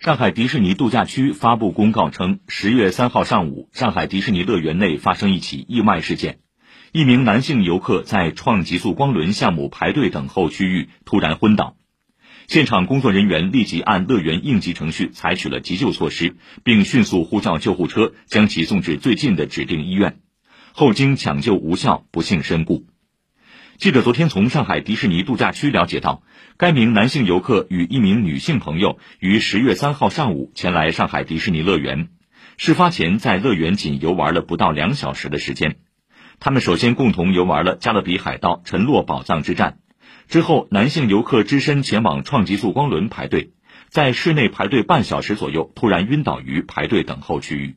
上海迪士尼度假区发布公告称，十月三号上午，上海迪士尼乐园内发生一起意外事件，一名男性游客在创极速光轮项目排队等候区域突然昏倒，现场工作人员立即按乐园应急程序采取了急救措施，并迅速呼叫救护车将其送至最近的指定医院，后经抢救无效，不幸身故。记者昨天从上海迪士尼度假区了解到，该名男性游客与一名女性朋友于十月三号上午前来上海迪士尼乐园。事发前在乐园仅游玩了不到两小时的时间。他们首先共同游玩了《加勒比海盗：沉落宝藏之战》，之后男性游客只身前往创极速光轮排队，在室内排队半小时左右，突然晕倒于排队等候区域。